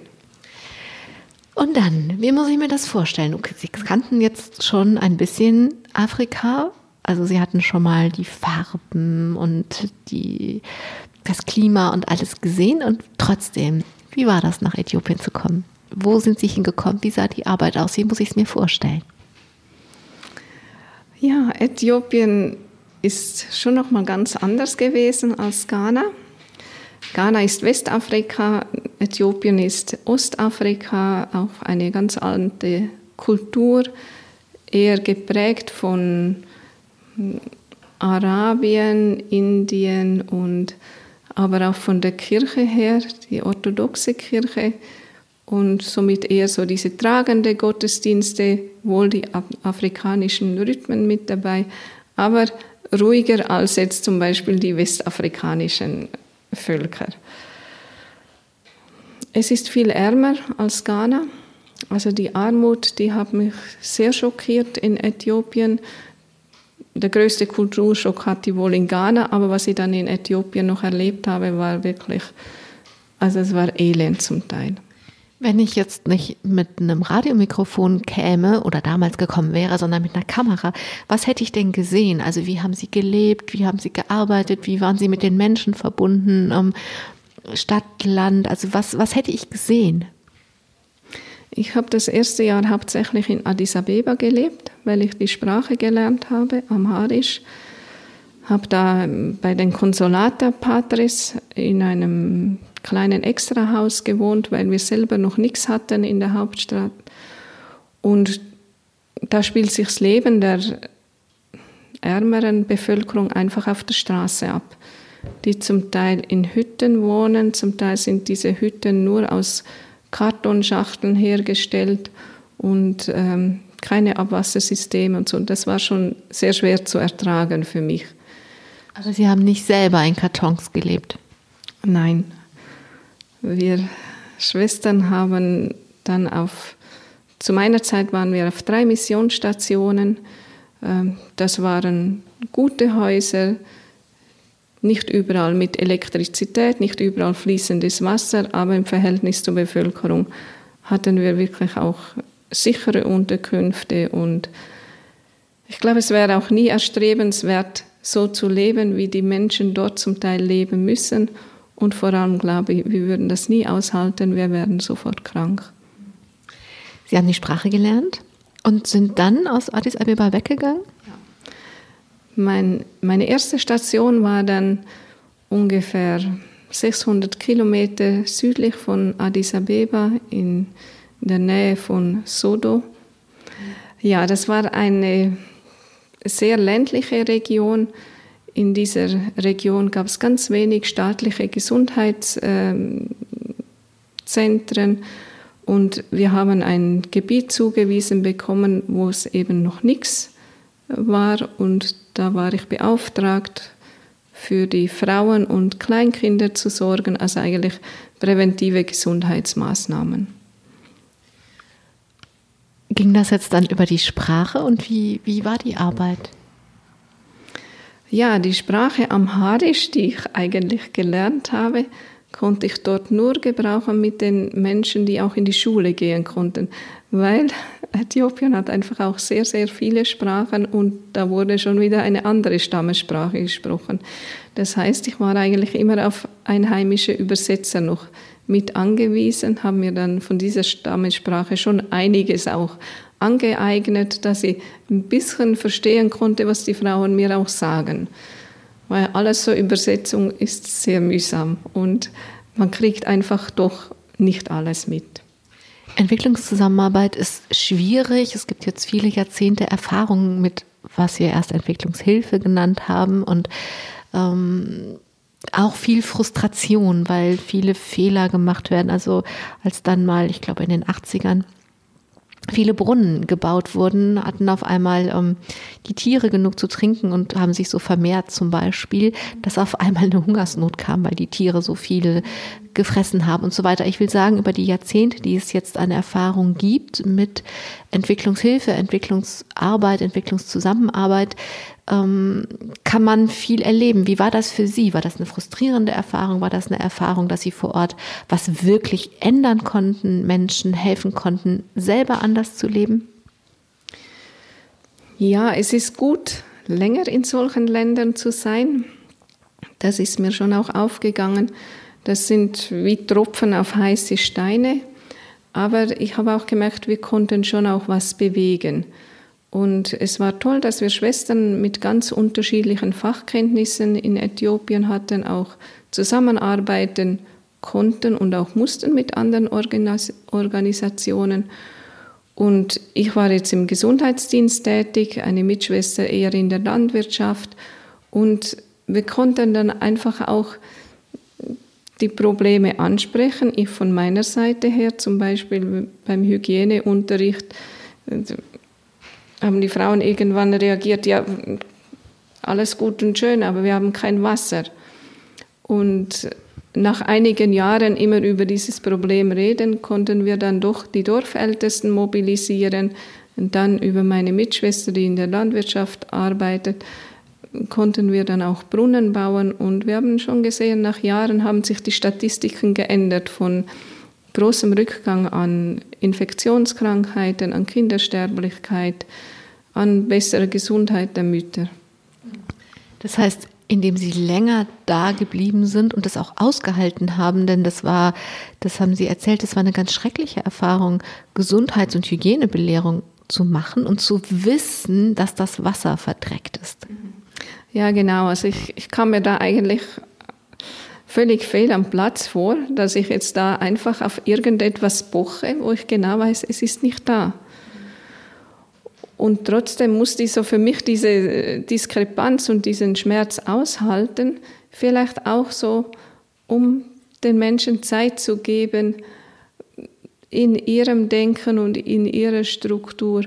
Und dann, wie muss ich mir das vorstellen? Okay, Sie kannten jetzt schon ein bisschen Afrika. Also sie hatten schon mal die Farben und die, das Klima und alles gesehen und trotzdem, wie war das, nach Äthiopien zu kommen? Wo sind Sie hingekommen? Wie sah die Arbeit aus? Wie muss ich es mir vorstellen? Ja, Äthiopien ist schon noch mal ganz anders gewesen als Ghana. Ghana ist Westafrika, Äthiopien ist Ostafrika, auch eine ganz alte Kultur, eher geprägt von Arabien, Indien und aber auch von der Kirche her, die orthodoxe Kirche und somit eher so diese tragende Gottesdienste, wohl die afrikanischen Rhythmen mit dabei, aber ruhiger als jetzt zum Beispiel die westafrikanischen Völker. Es ist viel ärmer als Ghana. Also die Armut, die hat mich sehr schockiert in Äthiopien der größte Kulturschock hatte ich wohl in Ghana, aber was ich dann in Äthiopien noch erlebt habe, war wirklich, also es war elend zum Teil. Wenn ich jetzt nicht mit einem Radiomikrofon käme oder damals gekommen wäre, sondern mit einer Kamera, was hätte ich denn gesehen? Also wie haben Sie gelebt? Wie haben Sie gearbeitet? Wie waren Sie mit den Menschen verbunden? Ähm, Stadt, Land? Also was, was hätte ich gesehen? Ich habe das erste Jahr hauptsächlich in Addis Abeba gelebt, weil ich die Sprache gelernt habe, Amharisch. Habe da bei den Consolata Patres in einem kleinen Extrahaus gewohnt, weil wir selber noch nichts hatten in der Hauptstadt. Und da spielt sich das Leben der ärmeren Bevölkerung einfach auf der Straße ab, die zum Teil in Hütten wohnen, zum Teil sind diese Hütten nur aus Kartonschachteln hergestellt und ähm, keine Abwassersysteme und so. Und das war schon sehr schwer zu ertragen für mich. Also Sie haben nicht selber in Kartons gelebt? Nein. Wir Schwestern haben dann auf, zu meiner Zeit waren wir auf drei Missionsstationen. Ähm, das waren gute Häuser, nicht überall mit Elektrizität, nicht überall fließendes Wasser, aber im Verhältnis zur Bevölkerung hatten wir wirklich auch sichere Unterkünfte und ich glaube, es wäre auch nie erstrebenswert, so zu leben, wie die Menschen dort zum Teil leben müssen. Und vor allem glaube ich, wir würden das nie aushalten, wir wären sofort krank. Sie haben die Sprache gelernt und sind dann aus Addis Abeba weggegangen? Mein, meine erste Station war dann ungefähr 600 Kilometer südlich von Addis Abeba in der Nähe von Sodo. Ja, das war eine sehr ländliche Region. In dieser Region gab es ganz wenig staatliche Gesundheitszentren und wir haben ein Gebiet zugewiesen bekommen, wo es eben noch nichts war und da war ich beauftragt, für die Frauen und Kleinkinder zu sorgen, also eigentlich präventive Gesundheitsmaßnahmen. Ging das jetzt dann über die Sprache und wie, wie war die Arbeit? Ja, die Sprache Amharisch, die ich eigentlich gelernt habe, konnte ich dort nur gebrauchen mit den Menschen, die auch in die Schule gehen konnten, weil Äthiopien hat einfach auch sehr, sehr viele Sprachen und da wurde schon wieder eine andere Stammessprache gesprochen. Das heißt, ich war eigentlich immer auf einheimische Übersetzer noch mit angewiesen, habe mir dann von dieser Stammessprache schon einiges auch angeeignet, dass ich ein bisschen verstehen konnte, was die Frauen mir auch sagen. Weil alles so Übersetzung ist sehr mühsam und man kriegt einfach doch nicht alles mit. Entwicklungszusammenarbeit ist schwierig. Es gibt jetzt viele Jahrzehnte Erfahrungen mit, was wir erst Entwicklungshilfe genannt haben und ähm, auch viel Frustration, weil viele Fehler gemacht werden. Also als dann mal, ich glaube in den 80ern, viele Brunnen gebaut wurden, hatten auf einmal ähm, die Tiere genug zu trinken und haben sich so vermehrt zum Beispiel, dass auf einmal eine Hungersnot kam, weil die Tiere so viele gefressen haben und so weiter. Ich will sagen, über die Jahrzehnte, die es jetzt an Erfahrung gibt mit Entwicklungshilfe, Entwicklungsarbeit, Entwicklungszusammenarbeit, ähm, kann man viel erleben. Wie war das für Sie? War das eine frustrierende Erfahrung? War das eine Erfahrung, dass Sie vor Ort was wirklich ändern konnten, Menschen helfen konnten, selber anders zu leben? Ja, es ist gut, länger in solchen Ländern zu sein. Das ist mir schon auch aufgegangen. Das sind wie Tropfen auf heiße Steine. Aber ich habe auch gemerkt, wir konnten schon auch was bewegen. Und es war toll, dass wir Schwestern mit ganz unterschiedlichen Fachkenntnissen in Äthiopien hatten, auch zusammenarbeiten konnten und auch mussten mit anderen Organis Organisationen. Und ich war jetzt im Gesundheitsdienst tätig, eine Mitschwester eher in der Landwirtschaft. Und wir konnten dann einfach auch die Probleme ansprechen. Ich von meiner Seite her, zum Beispiel beim Hygieneunterricht, haben die Frauen irgendwann reagiert, ja, alles gut und schön, aber wir haben kein Wasser. Und nach einigen Jahren immer über dieses Problem reden, konnten wir dann doch die Dorfältesten mobilisieren und dann über meine Mitschwester, die in der Landwirtschaft arbeitet, konnten wir dann auch Brunnen bauen und wir haben schon gesehen, nach Jahren haben sich die Statistiken geändert von großem Rückgang an Infektionskrankheiten, an Kindersterblichkeit, an besserer Gesundheit der Mütter. Das heißt, indem sie länger da geblieben sind und das auch ausgehalten haben, denn das war, das haben Sie erzählt, das war eine ganz schreckliche Erfahrung, Gesundheits- und Hygienebelehrung zu machen und zu wissen, dass das Wasser verdreckt ist. Ja, genau. Also ich, ich kam mir da eigentlich völlig fehl am Platz vor, dass ich jetzt da einfach auf irgendetwas poche, wo ich genau weiß, es ist nicht da. Und trotzdem musste ich so für mich diese Diskrepanz und diesen Schmerz aushalten, vielleicht auch so, um den Menschen Zeit zu geben, in ihrem Denken und in ihrer Struktur,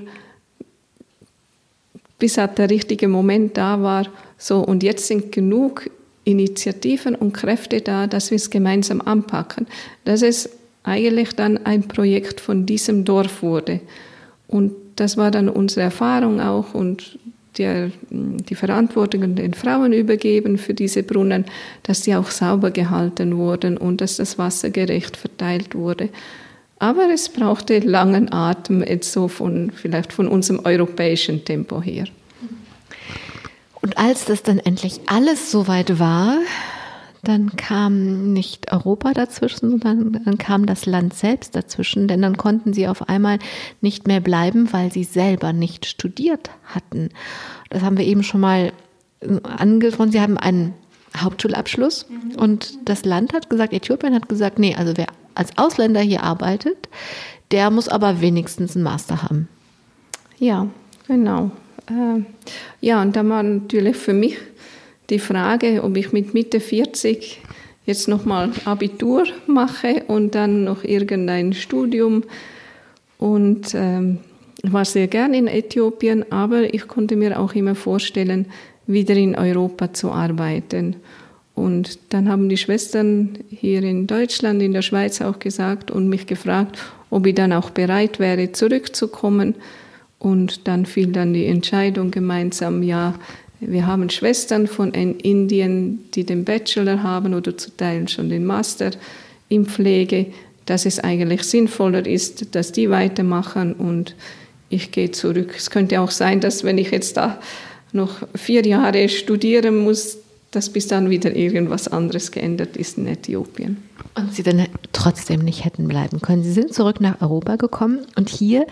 bis halt der richtige Moment da war. So, und jetzt sind genug Initiativen und Kräfte da, dass wir es gemeinsam anpacken. Dass es eigentlich dann ein Projekt von diesem Dorf wurde. Und das war dann unsere Erfahrung auch und die, die Verantwortung den Frauen übergeben für diese Brunnen, dass die auch sauber gehalten wurden und dass das Wasser gerecht verteilt wurde. Aber es brauchte langen Atem, jetzt so von, vielleicht von unserem europäischen Tempo her. Und als das dann endlich alles soweit war, dann kam nicht Europa dazwischen, sondern dann kam das Land selbst dazwischen, denn dann konnten sie auf einmal nicht mehr bleiben, weil sie selber nicht studiert hatten. Das haben wir eben schon mal angesprochen. Sie haben einen Hauptschulabschluss mhm. und das Land hat gesagt, Äthiopien hat gesagt, nee, also wer als Ausländer hier arbeitet, der muss aber wenigstens einen Master haben. Ja, genau. Äh, ja, und da war natürlich für mich die Frage, ob ich mit Mitte 40 jetzt nochmal Abitur mache und dann noch irgendein Studium. Und ähm, ich war sehr gern in Äthiopien, aber ich konnte mir auch immer vorstellen, wieder in Europa zu arbeiten. Und dann haben die Schwestern hier in Deutschland, in der Schweiz auch gesagt und mich gefragt, ob ich dann auch bereit wäre, zurückzukommen. Und dann fiel dann die Entscheidung gemeinsam, ja, wir haben Schwestern von Indien, die den Bachelor haben oder zu Teilen schon den Master in Pflege, dass es eigentlich sinnvoller ist, dass die weitermachen und ich gehe zurück. Es könnte auch sein, dass wenn ich jetzt da noch vier Jahre studieren muss, dass bis dann wieder irgendwas anderes geändert ist in Äthiopien. Und Sie dann trotzdem nicht hätten bleiben können. Sie sind zurück nach Europa gekommen und hier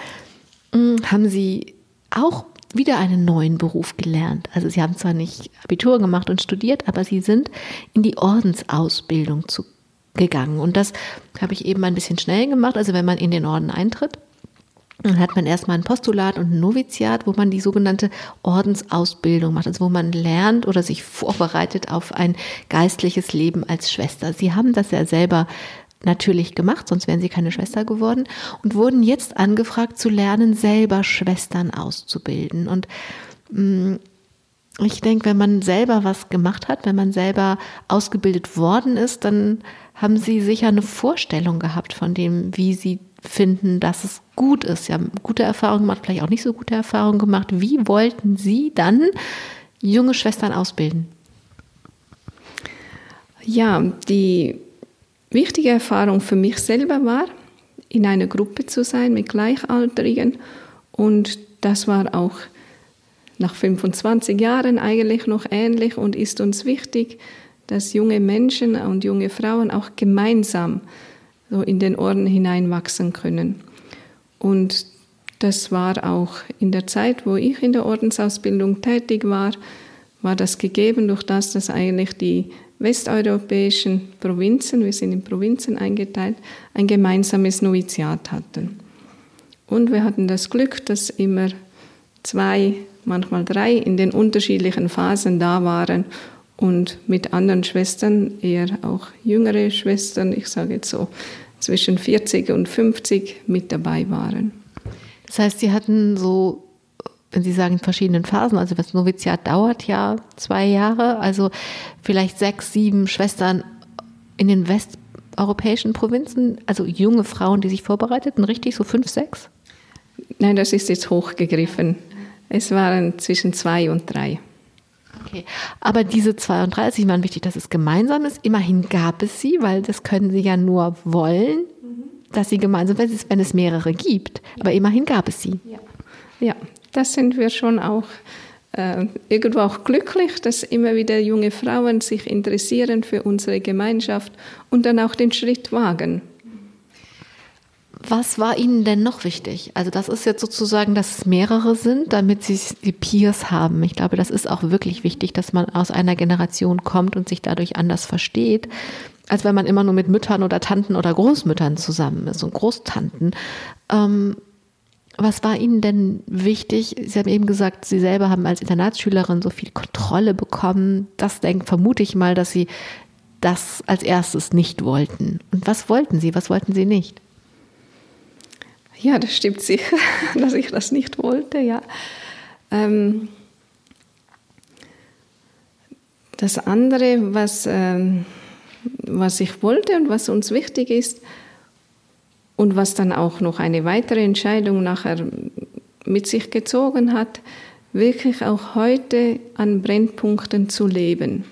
haben Sie auch wieder einen neuen Beruf gelernt. Also Sie haben zwar nicht Abitur gemacht und studiert, aber Sie sind in die Ordensausbildung zu, gegangen. Und das habe ich eben ein bisschen schnell gemacht. Also wenn man in den Orden eintritt, dann hat man erstmal ein Postulat und ein Noviziat, wo man die sogenannte Ordensausbildung macht, also wo man lernt oder sich vorbereitet auf ein geistliches Leben als Schwester. Sie haben das ja selber natürlich gemacht, sonst wären sie keine Schwester geworden und wurden jetzt angefragt zu lernen, selber Schwestern auszubilden. Und mm, ich denke, wenn man selber was gemacht hat, wenn man selber ausgebildet worden ist, dann haben sie sicher eine Vorstellung gehabt von dem, wie sie finden, dass es gut ist. Sie haben gute Erfahrungen gemacht, vielleicht auch nicht so gute Erfahrungen gemacht. Wie wollten Sie dann junge Schwestern ausbilden? Ja, die wichtige Erfahrung für mich selber war, in einer Gruppe zu sein mit Gleichaltrigen. Und das war auch nach 25 Jahren eigentlich noch ähnlich und ist uns wichtig, dass junge Menschen und junge Frauen auch gemeinsam so in den Orden hineinwachsen können. Und das war auch in der Zeit, wo ich in der Ordensausbildung tätig war, war das gegeben durch das, dass eigentlich die westeuropäischen Provinzen, wir sind in Provinzen eingeteilt, ein gemeinsames Noviziat hatten. Und wir hatten das Glück, dass immer zwei, manchmal drei in den unterschiedlichen Phasen da waren und mit anderen Schwestern, eher auch jüngere Schwestern, ich sage jetzt so zwischen 40 und 50 mit dabei waren. Das heißt, Sie hatten so wenn Sie sagen, in verschiedenen Phasen, also das Noviziat dauert ja zwei Jahre, also vielleicht sechs, sieben Schwestern in den westeuropäischen Provinzen, also junge Frauen, die sich vorbereiteten, richtig, so fünf, sechs? Nein, das ist jetzt hochgegriffen. Es waren zwischen zwei und drei. Okay, aber diese 32 waren wichtig, dass es gemeinsam ist. Immerhin gab es sie, weil das können sie ja nur wollen, dass sie gemeinsam, wenn es, wenn es mehrere gibt. Aber immerhin gab es sie. Ja, ja das sind wir schon auch äh, irgendwo auch glücklich, dass immer wieder junge Frauen sich interessieren für unsere Gemeinschaft und dann auch den Schritt wagen. Was war Ihnen denn noch wichtig? Also das ist jetzt sozusagen, dass es mehrere sind, damit Sie die Peers haben. Ich glaube, das ist auch wirklich wichtig, dass man aus einer Generation kommt und sich dadurch anders versteht, als wenn man immer nur mit Müttern oder Tanten oder Großmüttern zusammen ist und Großtanten. Ähm, was war Ihnen denn wichtig? Sie haben eben gesagt, Sie selber haben als Internatsschülerin so viel Kontrolle bekommen. Das denkt, vermute ich mal, dass Sie das als erstes nicht wollten. Und was wollten Sie? Was wollten Sie nicht? Ja, das stimmt sicher, dass ich das nicht wollte, ja. Ähm, das andere, was, ähm, was ich wollte und was uns wichtig ist, und was dann auch noch eine weitere Entscheidung nachher mit sich gezogen hat, wirklich auch heute an Brennpunkten zu leben,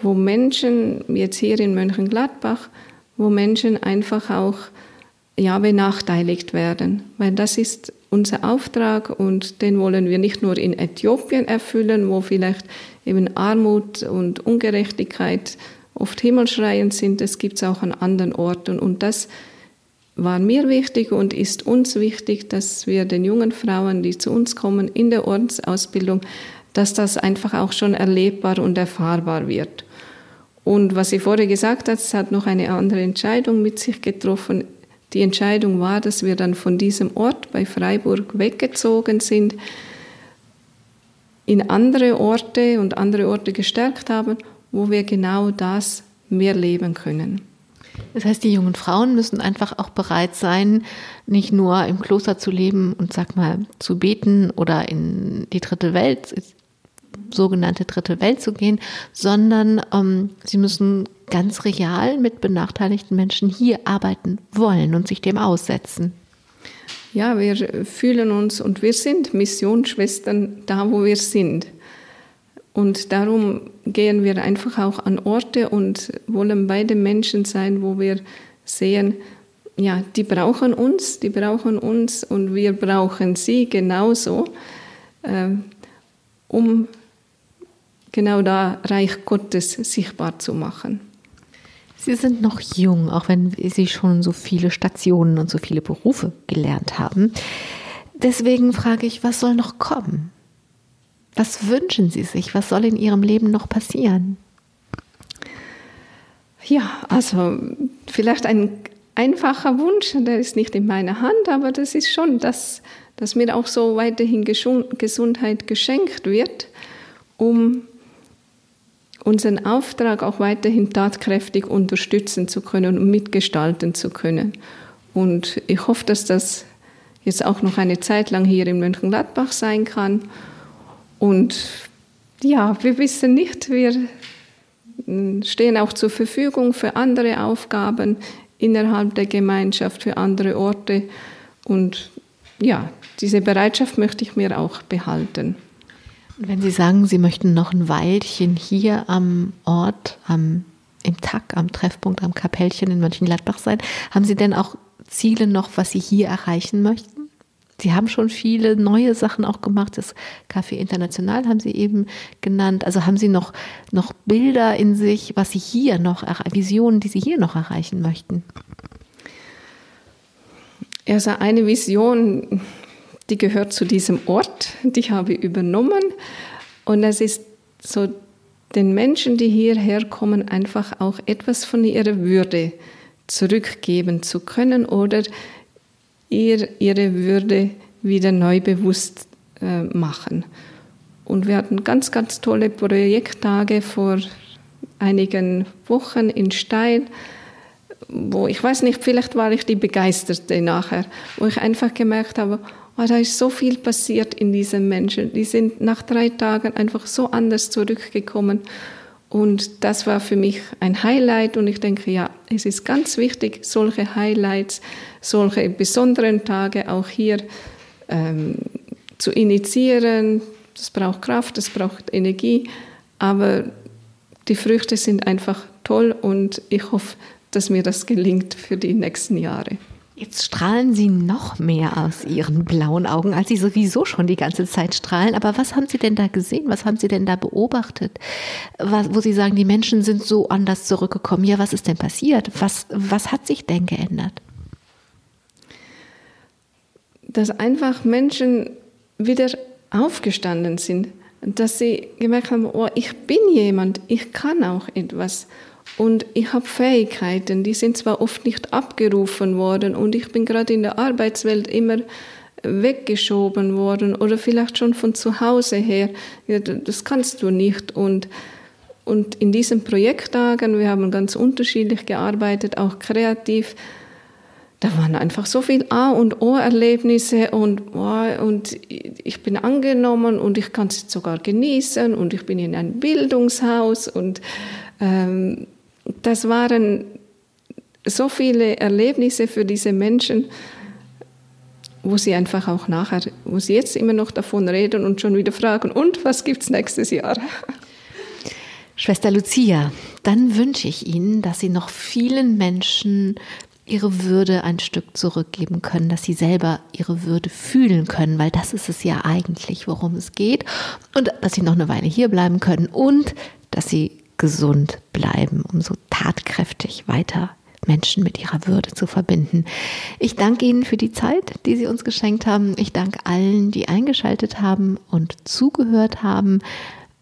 wo Menschen, jetzt hier in Mönchengladbach, wo Menschen einfach auch ja, benachteiligt werden, weil das ist unser Auftrag und den wollen wir nicht nur in Äthiopien erfüllen, wo vielleicht eben Armut und Ungerechtigkeit oft himmelschreiend sind, das gibt es auch an anderen Orten. Und das war mir wichtig und ist uns wichtig, dass wir den jungen Frauen, die zu uns kommen in der Ordensausbildung, dass das einfach auch schon erlebbar und erfahrbar wird. Und was sie vorher gesagt hat, es hat noch eine andere Entscheidung mit sich getroffen. Die Entscheidung war, dass wir dann von diesem Ort bei Freiburg weggezogen sind, in andere Orte und andere Orte gestärkt haben, wo wir genau das mehr leben können. Das heißt, die jungen Frauen müssen einfach auch bereit sein, nicht nur im Kloster zu leben und sag mal zu beten oder in die dritte Welt, sogenannte dritte Welt zu gehen, sondern ähm, sie müssen ganz real mit benachteiligten Menschen hier arbeiten wollen und sich dem aussetzen. Ja, wir fühlen uns und wir sind Missionsschwestern da, wo wir sind. Und darum gehen wir einfach auch an Orte und wollen bei den Menschen sein, wo wir sehen, ja, die brauchen uns, die brauchen uns und wir brauchen sie genauso, äh, um genau da Reich Gottes sichtbar zu machen. Sie sind noch jung, auch wenn Sie schon so viele Stationen und so viele Berufe gelernt haben. Deswegen frage ich, was soll noch kommen? Was wünschen Sie sich? Was soll in Ihrem Leben noch passieren? Ja, also vielleicht ein einfacher Wunsch, der ist nicht in meiner Hand, aber das ist schon, dass, dass mir auch so weiterhin Gesundheit geschenkt wird, um unseren Auftrag auch weiterhin tatkräftig unterstützen zu können und mitgestalten zu können. Und ich hoffe, dass das jetzt auch noch eine Zeit lang hier in Mönchengladbach sein kann. Und ja, wir wissen nicht, wir stehen auch zur Verfügung für andere Aufgaben innerhalb der Gemeinschaft, für andere Orte. Und ja, diese Bereitschaft möchte ich mir auch behalten. Wenn Sie sagen, Sie möchten noch ein Weilchen hier am Ort, am, im TAC, am Treffpunkt, am Kapellchen in Mönchengladbach sein, haben Sie denn auch Ziele noch, was Sie hier erreichen möchten? Sie haben schon viele neue Sachen auch gemacht. Das Café International haben Sie eben genannt. Also haben Sie noch, noch Bilder in sich, was Sie hier noch, Visionen, die Sie hier noch erreichen möchten? Also eine Vision, die gehört zu diesem Ort, die habe ich übernommen. Und es ist so, den Menschen, die hierher kommen, einfach auch etwas von ihrer Würde zurückgeben zu können oder ihr, ihre Würde wieder neu bewusst äh, machen. Und wir hatten ganz, ganz tolle Projekttage vor einigen Wochen in Stein, wo ich weiß nicht, vielleicht war ich die Begeisterte nachher, wo ich einfach gemerkt habe, oh, da ist so viel passiert in diesen Menschen. Die sind nach drei Tagen einfach so anders zurückgekommen. Und das war für mich ein Highlight. Und ich denke, ja, es ist ganz wichtig, solche Highlights, solche besonderen Tage auch hier ähm, zu initiieren. Das braucht Kraft, das braucht Energie. Aber die Früchte sind einfach toll und ich hoffe, dass mir das gelingt für die nächsten Jahre. Jetzt strahlen Sie noch mehr aus Ihren blauen Augen, als Sie sowieso schon die ganze Zeit strahlen. Aber was haben Sie denn da gesehen? Was haben Sie denn da beobachtet? Was, wo Sie sagen, die Menschen sind so anders zurückgekommen. Ja, was ist denn passiert? Was, was hat sich denn geändert? Dass einfach Menschen wieder aufgestanden sind, dass sie gemerkt haben, oh, ich bin jemand, ich kann auch etwas. Und ich habe Fähigkeiten, die sind zwar oft nicht abgerufen worden und ich bin gerade in der Arbeitswelt immer weggeschoben worden oder vielleicht schon von zu Hause her. Ja, das kannst du nicht. Und, und in diesen Projekttagen, wir haben ganz unterschiedlich gearbeitet, auch kreativ, da waren einfach so viel A- und O-Erlebnisse und, oh, und ich bin angenommen und ich kann es sogar genießen und ich bin in einem Bildungshaus und ähm, das waren so viele Erlebnisse für diese Menschen, wo sie einfach auch nachher, wo sie jetzt immer noch davon reden und schon wieder fragen, und was gibt es nächstes Jahr? Schwester Lucia, dann wünsche ich Ihnen, dass Sie noch vielen Menschen ihre Würde ein Stück zurückgeben können, dass sie selber ihre Würde fühlen können, weil das ist es ja eigentlich, worum es geht. Und dass sie noch eine Weile hier bleiben können und dass sie gesund bleiben, um so tatkräftig weiter Menschen mit ihrer Würde zu verbinden. Ich danke Ihnen für die Zeit, die Sie uns geschenkt haben. Ich danke allen, die eingeschaltet haben und zugehört haben.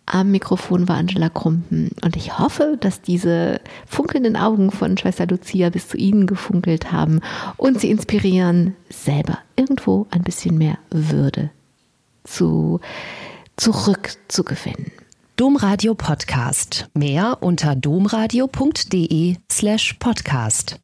Am Mikrofon war Angela Krumpen und ich hoffe, dass diese funkelnden Augen von Schwester Lucia bis zu Ihnen gefunkelt haben und Sie inspirieren, selber irgendwo ein bisschen mehr Würde zu, zurückzugewinnen. Domradio Podcast. Mehr unter domradio.de slash podcast.